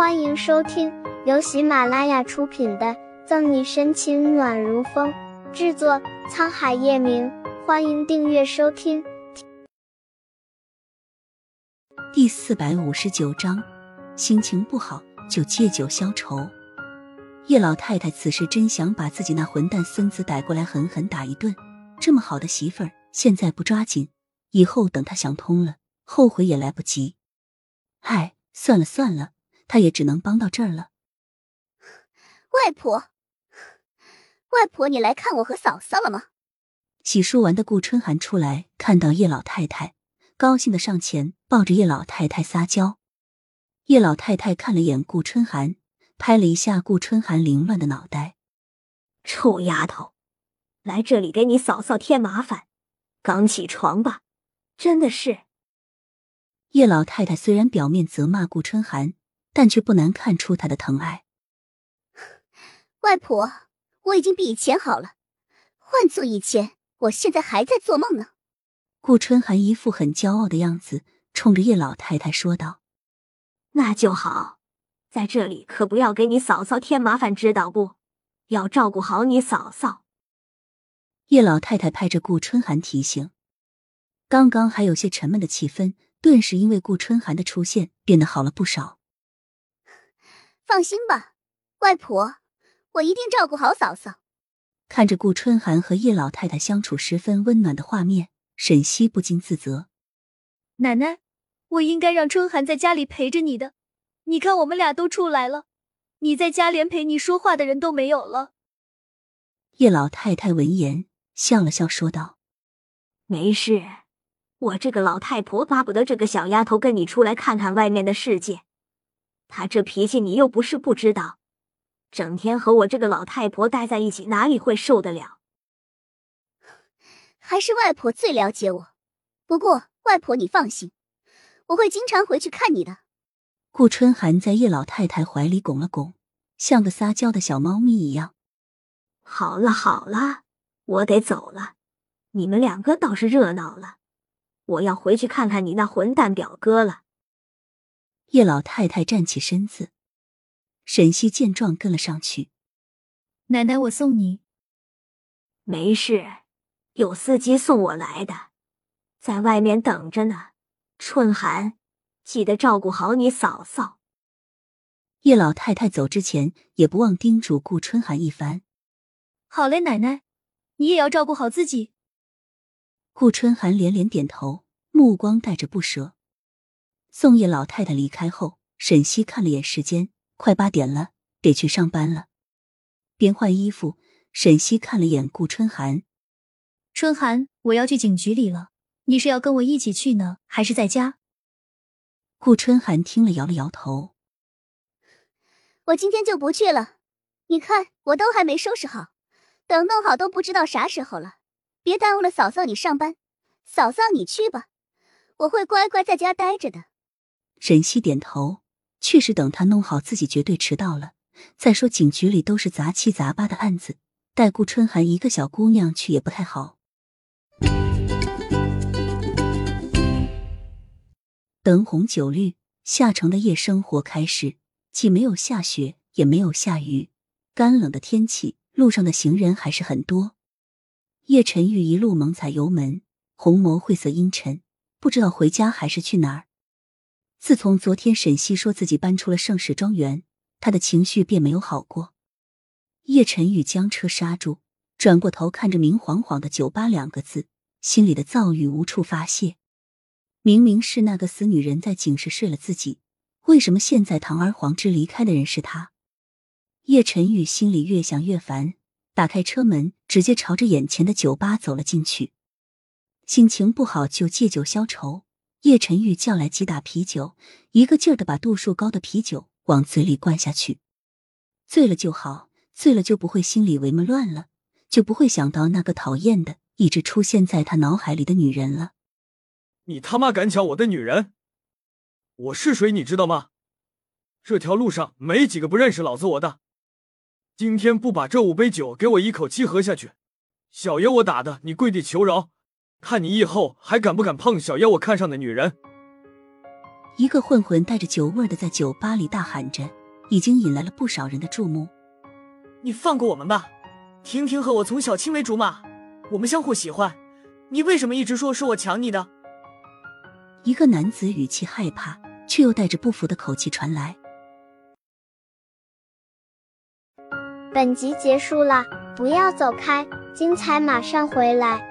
欢迎收听由喜马拉雅出品的《赠你深情暖如风》，制作沧海夜明。欢迎订阅收听。第四百五十九章，心情不好就借酒消愁。叶老太太此时真想把自己那混蛋孙子逮过来狠狠打一顿。这么好的媳妇儿，现在不抓紧，以后等她想通了，后悔也来不及。唉，算了算了。他也只能帮到这儿了。外婆，外婆，你来看我和嫂嫂了吗？洗漱完的顾春寒出来，看到叶老太太，高兴的上前抱着叶老太太撒娇。叶老太太看了眼顾春寒，拍了一下顾春寒凌乱的脑袋：“臭丫头，来这里给你嫂嫂添麻烦，刚起床吧？真的是。”叶老太太虽然表面责骂顾春寒。但却不难看出他的疼爱。外婆，我已经比以前好了。换做以前，我现在还在做梦呢。顾春寒一副很骄傲的样子，冲着叶老太太说道：“那就好，在这里可不要给你嫂嫂添麻烦，知道不？要照顾好你嫂嫂。”叶老太太拍着顾春寒提醒。刚刚还有些沉闷的气氛，顿时因为顾春寒的出现变得好了不少。放心吧，外婆，我一定照顾好嫂嫂。看着顾春寒和叶老太太相处十分温暖的画面，沈西不禁自责：“奶奶，我应该让春寒在家里陪着你的。你看，我们俩都出来了，你在家连陪你说话的人都没有了。”叶老太太闻言笑了笑，说道：“没事，我这个老太婆巴不得这个小丫头跟你出来看看外面的世界。”他这脾气你又不是不知道，整天和我这个老太婆待在一起，哪里会受得了？还是外婆最了解我。不过外婆你放心，我会经常回去看你的。顾春寒在叶老太太怀里拱了拱，像个撒娇的小猫咪一样。好了好了，我得走了。你们两个倒是热闹了，我要回去看看你那混蛋表哥了。叶老太太站起身子，沈西见状跟了上去。奶奶，我送你。没事，有司机送我来的，在外面等着呢。春寒，记得照顾好你嫂嫂。叶老太太走之前也不忘叮嘱顾春寒一番。好嘞，奶奶，你也要照顾好自己。顾春寒连连点头，目光带着不舍。宋叶老太太离开后，沈西看了眼时间，快八点了，得去上班了。边换衣服，沈西看了眼顾春寒：“春寒，我要去警局里了，你是要跟我一起去呢，还是在家？”顾春寒听了，摇了摇头：“我今天就不去了。你看，我都还没收拾好，等弄好都不知道啥时候了。别耽误了嫂嫂你上班。嫂嫂你去吧，我会乖乖在家待着的。”沈西点头，确实，等他弄好，自己绝对迟到了。再说警局里都是杂七杂八的案子，带顾春寒一个小姑娘去也不太好。灯红酒绿，下城的夜生活开始，既没有下雪，也没有下雨，干冷的天气，路上的行人还是很多。叶晨玉一路猛踩油门，红眸晦涩阴沉，不知道回家还是去哪儿。自从昨天沈西说自己搬出了盛世庄园，他的情绪便没有好过。叶晨宇将车刹住，转过头看着明晃晃的“酒吧”两个字，心里的躁郁无处发泄。明明是那个死女人在警室睡了自己，为什么现在堂而皇之离开的人是他？叶晨宇心里越想越烦，打开车门，直接朝着眼前的酒吧走了进去。心情不好就借酒消愁。叶晨玉叫来几打啤酒，一个劲儿的把度数高的啤酒往嘴里灌下去。醉了就好，醉了就不会心里为么乱了，就不会想到那个讨厌的一直出现在他脑海里的女人了。你他妈敢抢我的女人！我是谁你知道吗？这条路上没几个不认识老子我的。今天不把这五杯酒给我一口气喝下去，小爷我打的你跪地求饶！看你以后还敢不敢碰小爷我看上的女人！一个混混带着酒味的在酒吧里大喊着，已经引来了不少人的注目。你放过我们吧，婷婷和我从小青梅竹马，我们相互喜欢，你为什么一直说是我抢你的？一个男子语气害怕却又带着不服的口气传来。本集结束了，不要走开，精彩马上回来。